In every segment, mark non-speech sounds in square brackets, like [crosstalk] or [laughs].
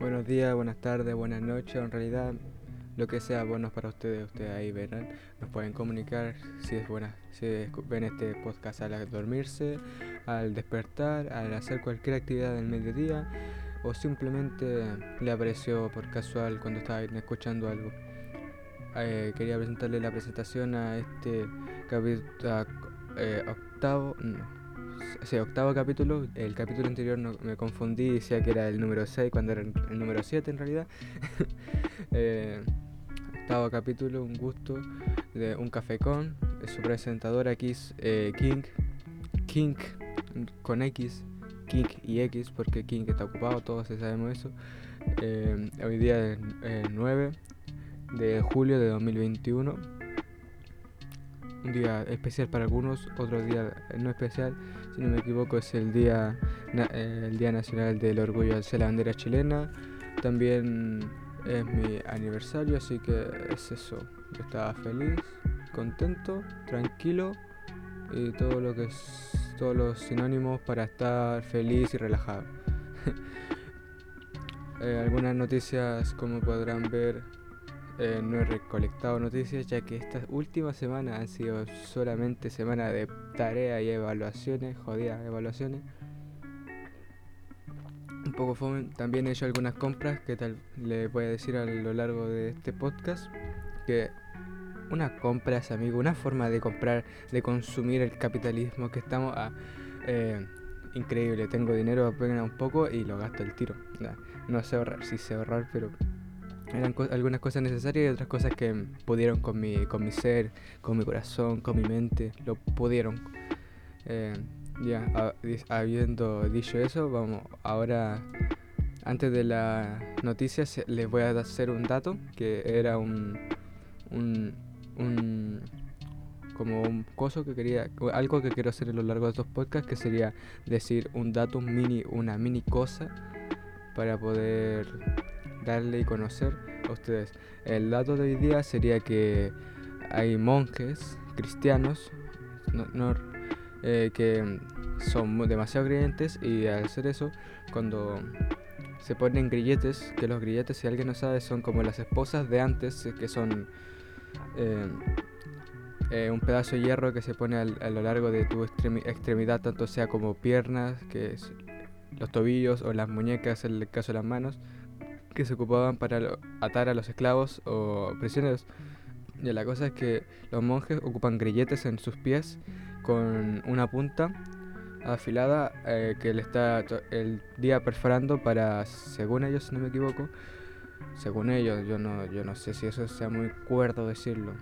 Buenos días, buenas tardes, buenas noches, en realidad lo que sea bueno para ustedes, ustedes ahí verán, nos pueden comunicar si es buena, si ven este podcast al dormirse, al despertar, al hacer cualquier actividad del mediodía o simplemente le apareció por casual cuando estaban escuchando algo. Eh, quería presentarle la presentación a este capítulo eh, octavo, octavo capítulo. El capítulo anterior no, me confundí, y decía que era el número 6 cuando era el número 7 en realidad. [laughs] eh, octavo capítulo, un gusto de un café con su presentadora aquí eh, King, King con X, King y X, porque King está ocupado, todos sabemos eso. Eh, hoy día es 9 de julio de 2021. Un día especial para algunos, otro día no especial, si no me equivoco es el día, eh, el día nacional del orgullo de la bandera chilena. También es mi aniversario, así que es eso. Yo estaba feliz, contento, tranquilo y todo lo que es, todos los sinónimos para estar feliz y relajado. [laughs] Eh, algunas noticias, como podrán ver, eh, no he recolectado noticias ya que estas últimas semanas han sido solamente semanas de tarea y evaluaciones, jodidas evaluaciones. Un poco fome. También he hecho algunas compras que tal le voy a decir a lo largo de este podcast. Que una compra es, amigo, una forma de comprar, de consumir el capitalismo que estamos a... Eh, increíble, tengo dinero apenas un poco y lo gasto el tiro. no sé ahorrar, sí sé ahorrar, pero eran algunas cosas necesarias y otras cosas que pudieron con mi, con mi ser, con mi corazón, con mi mente, lo pudieron. Eh, ya, habiendo dicho eso, vamos, ahora, antes de la noticia, les voy a hacer un dato que era un, un, un como un coso que quería, algo que quiero hacer a lo largo de estos podcasts, que sería decir un dato, mini, una mini cosa para poder darle y conocer a ustedes. El dato de hoy día sería que hay monjes cristianos eh, que son demasiado creyentes y al hacer eso, cuando se ponen grilletes, que los grilletes, si alguien no sabe, son como las esposas de antes, que son eh, eh, un pedazo de hierro que se pone a lo largo de tu extremidad, tanto sea como piernas, que los tobillos o las muñecas, en el caso de las manos que se ocupaban para atar a los esclavos o prisioneros. Y la cosa es que los monjes ocupan grilletes en sus pies con una punta afilada eh, que le está el día perforando para, según ellos, si no me equivoco, según ellos, yo no, yo no sé si eso sea muy cuerdo decirlo,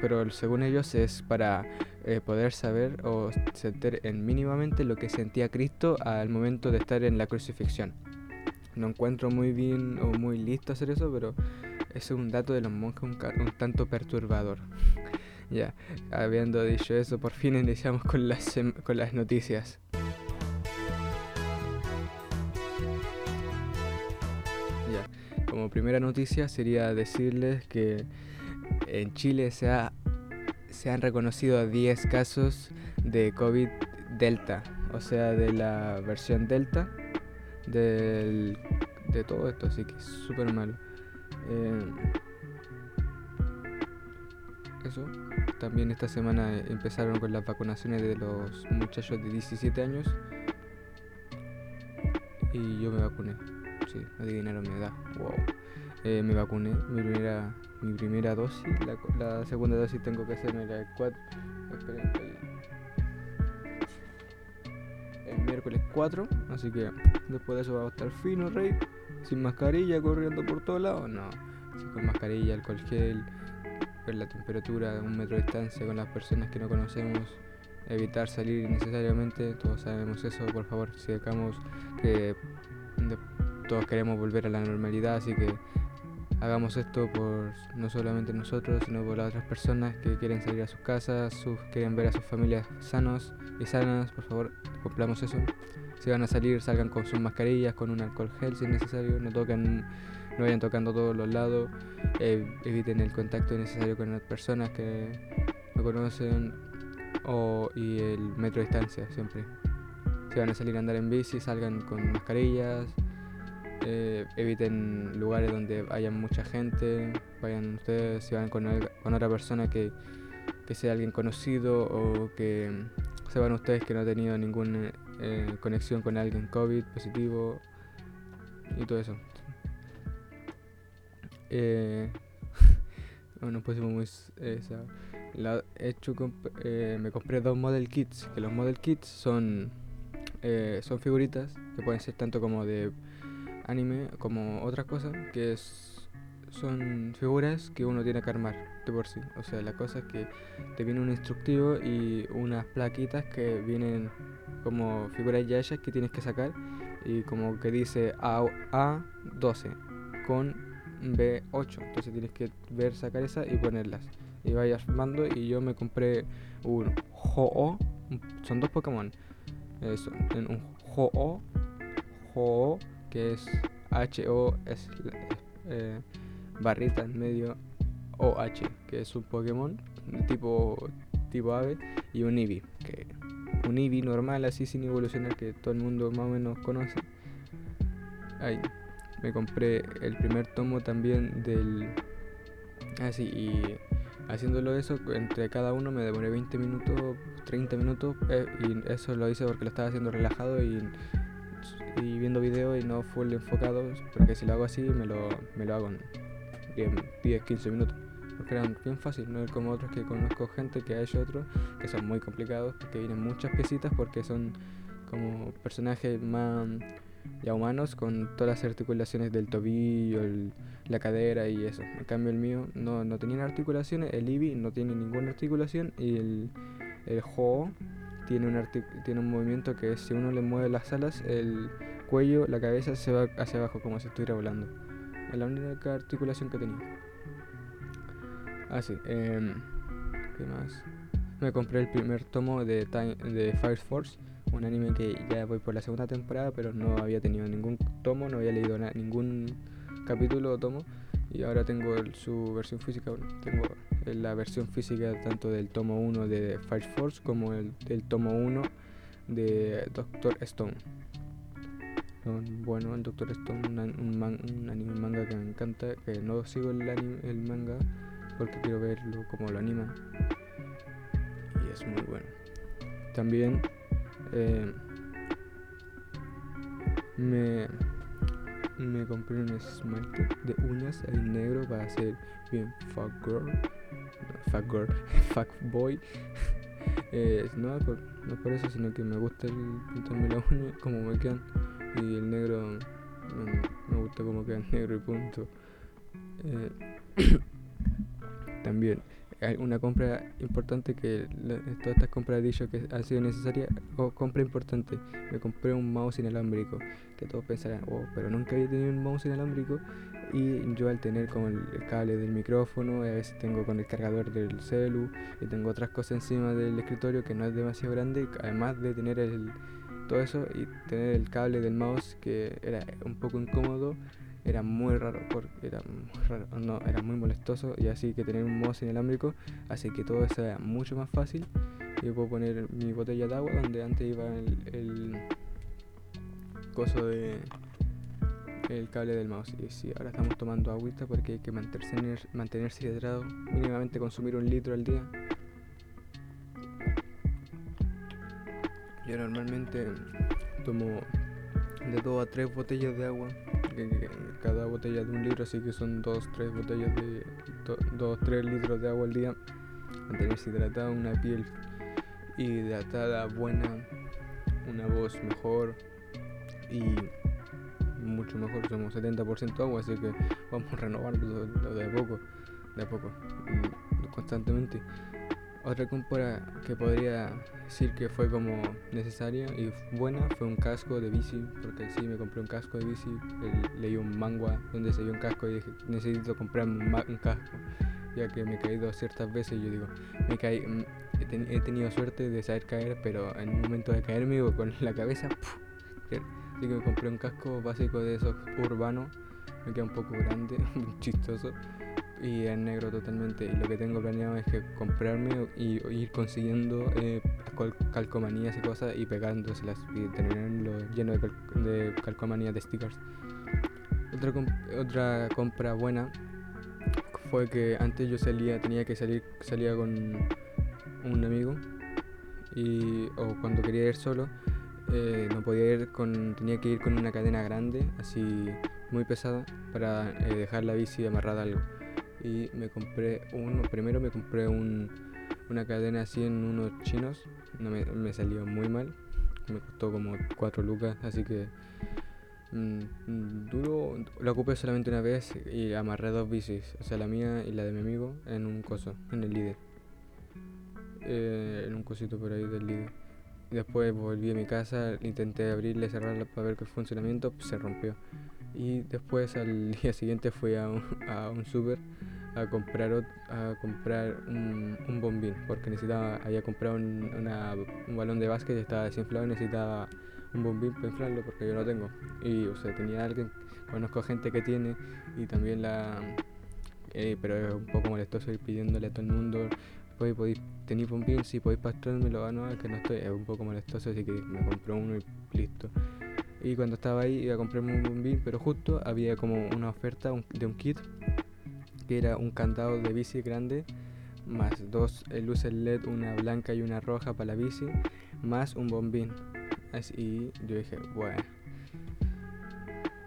pero según ellos es para eh, poder saber o sentir en mínimamente lo que sentía Cristo al momento de estar en la crucifixión. No encuentro muy bien o muy listo hacer eso, pero es un dato de los monjes un, tanto perturbador. [laughs] ya, habiendo dicho eso, por fin iniciamos con las, con las noticias. Ya, como primera noticia sería decirles que en Chile se, ha, se han reconocido 10 casos de COVID Delta, o sea, de la versión Delta del, de todo esto, así que es súper malo. Eh, eso. También esta semana empezaron con las vacunaciones de los muchachos de 17 años. Y yo me vacuné. Sí, adivinaron mi edad. Wow. Eh, me vacuné, mi primera, mi primera dosis. La, la segunda dosis tengo que hacerme la 4. Esperen, miércoles 4. Así que después de eso va a estar fino, rey. Sin mascarilla, corriendo por todos lados. No, con mascarilla, alcohol gel, ver la temperatura, un metro de distancia con las personas que no conocemos. Evitar salir innecesariamente, todos sabemos eso, por favor, si dejamos que todos queremos volver a la normalidad, así que hagamos esto por no solamente nosotros, sino por las otras personas que quieren salir a sus casas, sus, quieren ver a sus familias sanos y sanas, por favor, cumplamos eso. Si van a salir, salgan con sus mascarillas, con un alcohol gel si es necesario, no toquen, no vayan tocando todos los lados, eh, eviten el contacto innecesario con las personas que no conocen o, y el metro de distancia siempre. Si van a salir a andar en bici, salgan con mascarillas, eh, eviten lugares donde haya mucha gente, vayan ustedes, si van con, con otra persona que, que, sea alguien conocido o que sepan ustedes que no ha tenido ninguna eh, conexión con alguien COVID positivo y todo eso. Eh, [laughs] no pusimos muy... La, hecho, eh, me compré dos model kits, que los model kits son, eh, son figuritas que pueden ser tanto como de anime como otras cosas, que es, son figuras que uno tiene que armar de por sí. O sea, la cosa es que te viene un instructivo y unas plaquitas que vienen como figuras ya hechas que tienes que sacar y como que dice A, A12 con B8. Entonces tienes que ver, sacar esas y ponerlas. Y vayas armando y yo me compré un Ho-Oh, son dos Pokémon. Eso, un Ho-Oh, Ho-Oh, que es H-O, es eh, barrita en medio OH, que es un Pokémon tipo, tipo ave, y un Eevee, que un Eevee normal, así sin evolucionar, que todo el mundo más o menos conoce. Ahí me compré el primer tomo también del... Así, ah, y haciéndolo eso, entre cada uno me demoré 20 minutos, 30 minutos, eh, y eso lo hice porque lo estaba haciendo relajado y, y viendo videos y no full enfocado, porque si lo hago así me lo, me lo hago en 10, 15 minutos. Porque eran bien fácil, no como otros que conozco gente que ha hecho otros que son muy complicados, porque vienen muchas piecitas, porque son como personajes más ya humanos con todas las articulaciones del tobillo, la cadera y eso. En cambio el mío no, no tenía articulaciones, el Ibi no tiene ninguna articulación y el, el Ho tiene un, tiene un movimiento que si uno le mueve las alas, el cuello, la cabeza se va hacia abajo como si estuviera volando. Es la única articulación que tenía. Ah, sí. Em, ¿Qué más? Me compré el primer tomo de, de Fire Force un anime que ya voy por la segunda temporada, pero no había tenido ningún tomo, no había leído ningún capítulo o tomo. Y ahora tengo su versión física, tengo la versión física tanto del tomo 1 de Fire Force como el, del tomo 1 de Doctor Stone. Bueno, el Doctor Stone, un, un, anime manga que me encanta, que no sigo el, anime, el manga porque quiero verlo como lo anima. Y es muy bueno. También eh, me, me compré un esmalte de uñas en negro para hacer bien fuck girl, fuck girl, [laughs] fuck boy. [laughs] No, por, eso, sino que me gusta el pintarme las uñas [laughs] como me quedan y el negro me, gusta como quedan negro y punto. Eh, [coughs] también una compra importante que todas estas compras he dicho que ha sido necesaria o compra importante. Me compré un mouse inalámbrico que todos pensarán oh pero nunca había tenido un mouse inalámbrico y yo al tener con el cable del micrófono a veces tengo con el cargador del celu y tengo otras cosas encima del escritorio que no es demasiado grande además de tener el todo eso y tener el cable del mouse que era un poco incómodo era muy raro, porque era muy raro, molestoso y así que tener un mouse inalámbrico así que todo eso era mucho más fácil. Yo puedo poner mi botella de agua donde antes iba el, coso de el cable del mouse. Y sí, ahora estamos tomando agüita porque hay que mantenerse, mantenerse hidratado, mínimamente consumir un litro al día. Yo normalmente tomo de 2 a 3 botellas de agua cada botella de un litro, así que son dos, tres botellas de dos, tres litros de agua al día. Mantenerse hidratada, una piel hidratada, buena, una voz mejor y mucho mejor. Somos 70% agua, así que vamos a renovarlo de poco, de poco, constantemente. Otra compra que podría decir que fue como necesaria y buena fue un casco de bici, porque sí, me compré un casco de bici, leí un manga donde se dio un casco y dije, necesito comprar un, casco, ya que me he caído ciertas veces yo digo, me caí, mm, he, tenido suerte de saber caer, pero en un momento de caerme con la cabeza, así que me compré un casco básico de esos urbanos, me queda un poco grande, [laughs] chistoso y en negro totalmente. Y lo que tengo planeado es que comprarme y ir consiguiendo eh, calcomanías y cosas y pegándoselas y tenerlo lleno de, calcomanías de stickers. Otra, otra compra buena fue que antes yo salía, tenía que salir, salía con un amigo y o cuando quería ir solo eh, no podía ir con, tenía que ir con una cadena grande, así muy pesada, para eh, dejar la bici amarrada a algo. Y me compré uno, primero me compré un, una cadena así en unos chinos, no me, me salió muy mal, me costó como 4 lucas, así que mm, duro, la ocupé solamente una vez y amarré dos bicis, o sea la mía y la de mi amigo, en un coso, en el líder. Eh, en un cosito por ahí del líder. Después volví a mi casa, intenté abrirla y cerrarla para ver qué funcionamiento, pues, se rompió. Y después al [laughs] día siguiente fui a un, a un super a comprar, a comprar un, un bombín, porque necesitaba, había comprado un, un balón de básquet y estaba desinflado y necesitaba un bombín para inflarlo porque yo no tengo. Y o sea, tenía alguien, conozco gente que tiene y también la... Eh, pero es un poco molestoso ir pidiéndole a todo el mundo podéis, tenéis bombín, si podéis pastrármelo, ah, no, es que no estoy, es un poco molestoso, así que me compró uno y listo. Y cuando estaba ahí iba a comprarme un bombín, pero justo había como una oferta de un kit que era un candado de bici grande, más dos eh, luces LED, una blanca y una roja para la bici, más un bombín. Así, yo dije, bueno,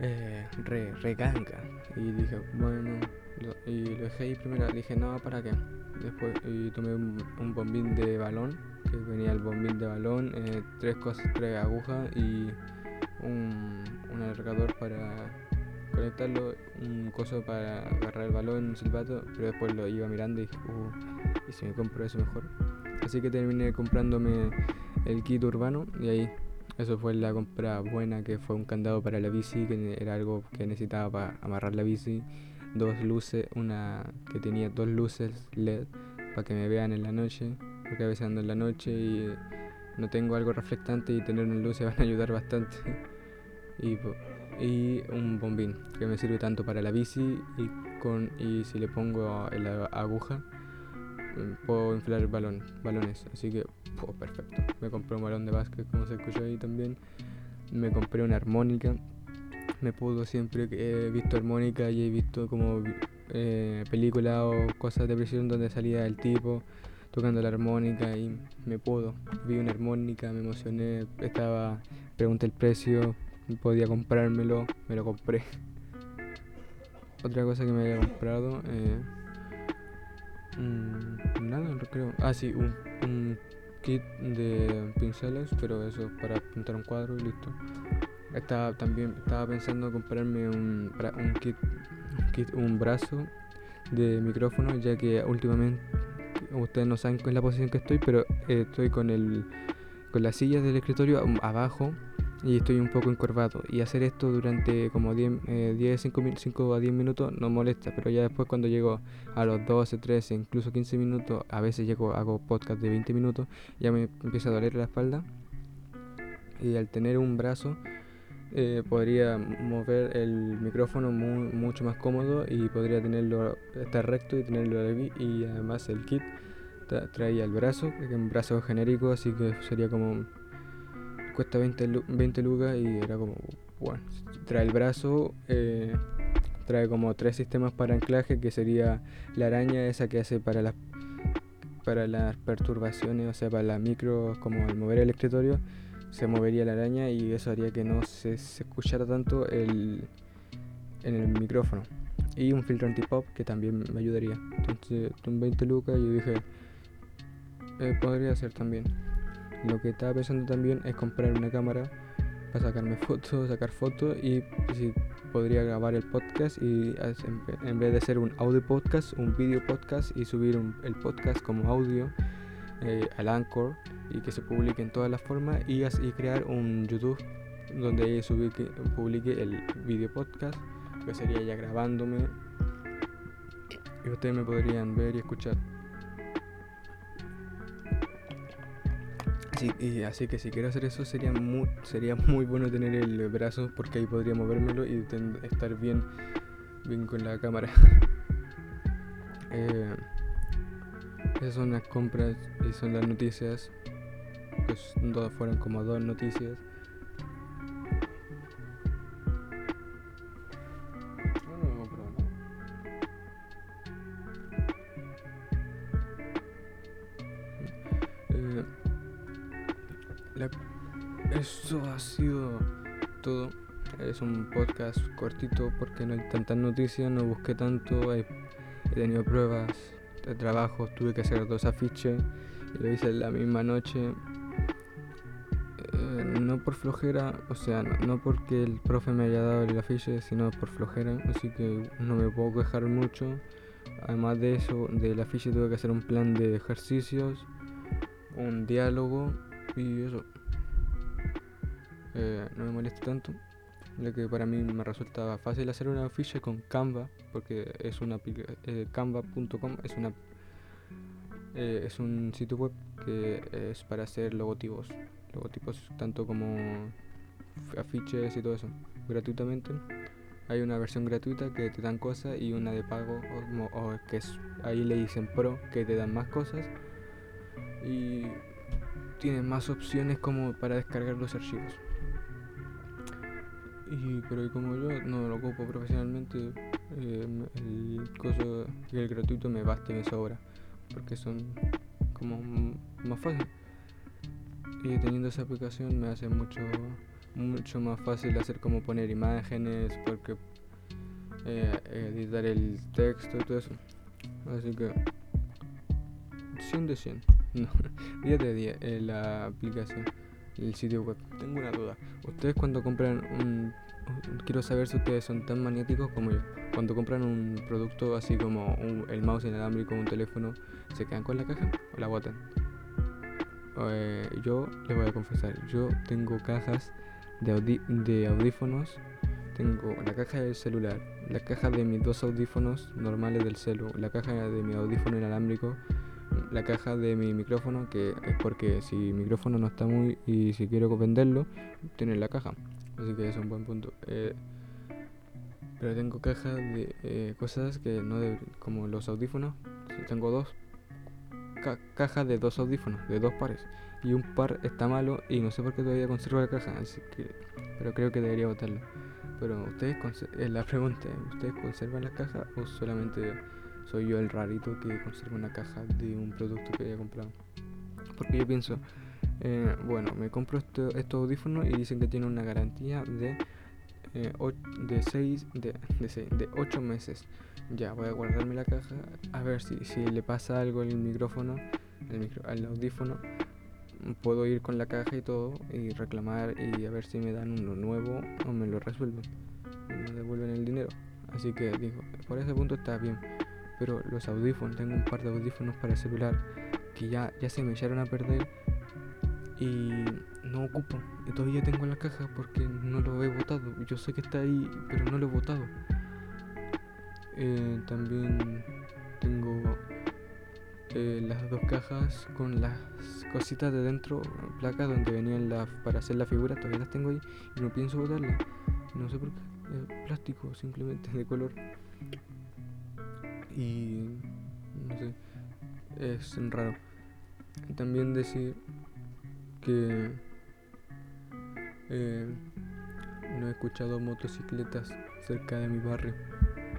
eh, re, re Y dije, bueno, y lo dejé ahí primero, dije, no, ¿para qué? Después y tomé un, bombín de balón, que venía el bombín de balón, eh, tres cosas, tres agujas y un, un alargador para conectarlo, un coso para agarrar el balón, un silbato, pero después lo iba mirando y dije, uh, y si me compro eso mejor. Así que terminé comprándome el kit urbano y ahí eso fue la compra buena que fue un candado para la bici, que era algo que necesitaba para amarrar la bici dos luces, una que tenía dos luces LED para que me vean en la noche, porque a veces ando en la noche y no tengo algo reflectante y tener una luz [laughs] van a ayudar bastante. y, y un bombín que me sirve tanto para la bici y, con, y si le pongo la aguja mm, puedo inflar balón, balones. Así que, perfecto. Me compré un balón de básquet, como se escuchó ahí también. Me compré una armónica me pudo siempre he visto armónica y he visto como eh, películas o cosas de prisión donde salía el tipo tocando la armónica y me pudo. Vi una armónica, me emocioné, estaba, pregunté el precio, podía comprármelo, me lo compré. [laughs] Otra cosa que me había comprado, eh, mm, nada, creo. Ah, sí, un, un kit de pinceles, pero eso para pintar un cuadro y listo. Estaba también estaba pensando comprarme un, un kit, un brazo de micrófono, ya que últimamente ustedes no saben cuál es la posición que estoy, pero eh, estoy con el con las sillas del escritorio abajo y estoy un poco encorvado. Y hacer esto durante como 10, 10 5, a 10 minutos no molesta, pero ya después cuando llego a los 12, 13, incluso 15 minutos, a veces llego, hago podcast de 20 minutos, ya me empieza a doler la espalda. Y al tener un brazo eh, podría mover el micrófono mucho más cómodo y podría tenerlo estar recto y tenerlo ahí y además el kit traía el brazo que es un brazo genérico así que sería como cuesta 20, 20 lucas y era como bueno trae el brazo eh, trae como tres sistemas para anclaje que sería la araña esa que hace para las para las perturbaciones o sea para la micro como el mover el escritorio se movería la araña y eso haría que no se, escuchara tanto el, en el micrófono. Y un filtro anti-pop que también me ayudaría. Entonces, con 20 lucas yo dije, eh, podría ser también. Lo que estaba pensando también es comprar una cámara para sacarme [laughs] fotos, sacar fotos y si podría grabar el podcast y en vez de ser un audio podcast, un video podcast y subir el podcast como audio eh, al Anchor y que se publique en todas las formas y, y crear un YouTube donde que publique el video podcast que sería ya grabándome. Y ustedes me podrían ver y escuchar así, que si quiero hacer eso sería muy, sería muy bueno tener el brazo porque ahí podría movérmelo y estar bien bien con la cámara [laughs] eh, esas son las compras y son las noticias. Pues todas fueron como dos noticias. Eso ha sido todo. Es un podcast cortito porque no hay tantas noticias, no busqué tanto, he, tenido pruebas de trabajo, tuve que hacer dos afiches y lo hice la misma noche. Eh, no por flojera, o sea, no, porque el profe me haya dado el afiche, sino por flojera, así que no me puedo quejar mucho. Además de eso, del afiche tuve que hacer un plan de ejercicios, un diálogo y eso. Eh, no me molesta tanto lo que para mí me resulta fácil hacer una ficha con Canva, porque es una eh, canva.com es una eh, es un sitio web que es para hacer logotipos, logotipos tanto como afiches y todo eso, gratuitamente. Hay una versión gratuita que te dan cosas y una de pago, o, que es, ahí le dicen pro, que te dan más cosas. Y tienes más opciones como para descargar los archivos. Y, pero como yo no lo ocupo profesionalmente, eh, el el gratuito me basta y me sobra. Porque son como más fácil. Y teniendo esa aplicación me hace mucho mucho más fácil hacer como poner imágenes, porque eh, editar el texto y todo eso. Así que 100 de 100. 10 [laughs] de 10 en la aplicación el sitio web. Tengo una duda. Ustedes cuando compran un... Quiero saber si ustedes son tan maniáticos como yo. Cuando compran un producto así como el mouse inalámbrico, un teléfono, ¿se quedan con la caja o la botan? Eh, yo les voy a confesar, yo tengo cajas de, de audífonos. Tengo la caja del celular, la caja de mis dos audífonos normales del celu, la caja de mi audífono inalámbrico la caja de mi micrófono, que es porque si mi micrófono no está muy y si quiero venderlo, tiene la caja. Así que es un buen punto. Eh, pero tengo cajas de eh, cosas que no de, como los audífonos. Tengo dos cajas de dos audífonos, de dos pares. Y un par está malo y no sé por qué todavía conservo la caja. Así que, pero creo que debería botarlo. Pero ustedes, eh, la pregunta, ¿ustedes conservan la caja o solamente soy yo el rarito que conserva una caja de un producto que haya comprado. Porque yo pienso, eh, bueno, me compro este, estos audífonos y dicen que tiene una garantía de, eh, de 6, de, de, de 8 meses. Ya, voy a guardarme la caja a ver si, si le pasa algo al micrófono, al audífono. Puedo ir con la caja y todo y reclamar y a ver si me dan uno nuevo o me lo resuelven. Me devuelven el dinero. Así que digo, por ese punto está bien pero los audífonos, tengo un par de audífonos para celular que ya, ya se me echaron a perder y no ocupo. Y todavía tengo la caja porque no lo he botado. Yo sé que está ahí, pero no lo he botado. Eh, también tengo eh, las dos cajas con las cositas de dentro, placas donde venían las para hacer la figura, todavía las tengo ahí y no pienso botarlas. No sé por qué. Es plástico, simplemente [laughs] de color y no sé, es raro. También decir que eh, no he escuchado motocicletas cerca de mi barrio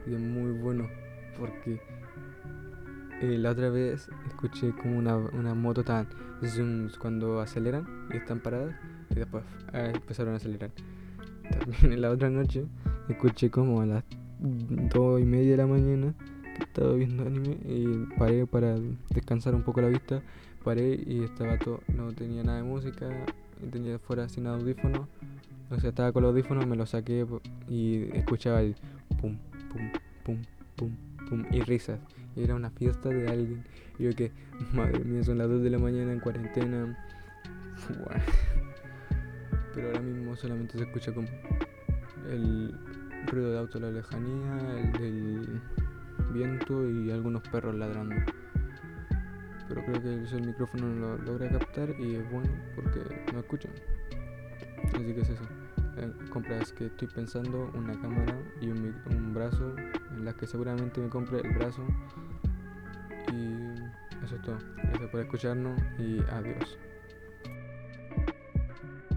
y es muy bueno porque eh, la otra vez escuché como una, una moto tan cuando aceleran y están paradas y después ah, empezaron a acelerar. También la otra noche escuché como a las dos y media de la mañana estaba viendo anime y paré para descansar un poco la vista. Paré y estaba todo, no tenía nada de música, tenía fuera sin audífono. O sea, estaba con los audífonos, me lo saqué y escuchaba el pum, pum, pum, pum, pum y risas. Y era una fiesta de alguien. Y yo que, madre mía, son las 2 de la mañana en cuarentena. Pero ahora mismo solamente se escucha como el ruido de auto a la lejanía, el del viento y algunos perros ladrando. Pero creo que el micrófono lo logra captar y es bueno porque no escuchan. Así que es eso. Eh, compras que estoy pensando una cámara y un, un brazo en las que seguramente me compre el brazo. Y eso es todo. Gracias por escucharnos y adiós.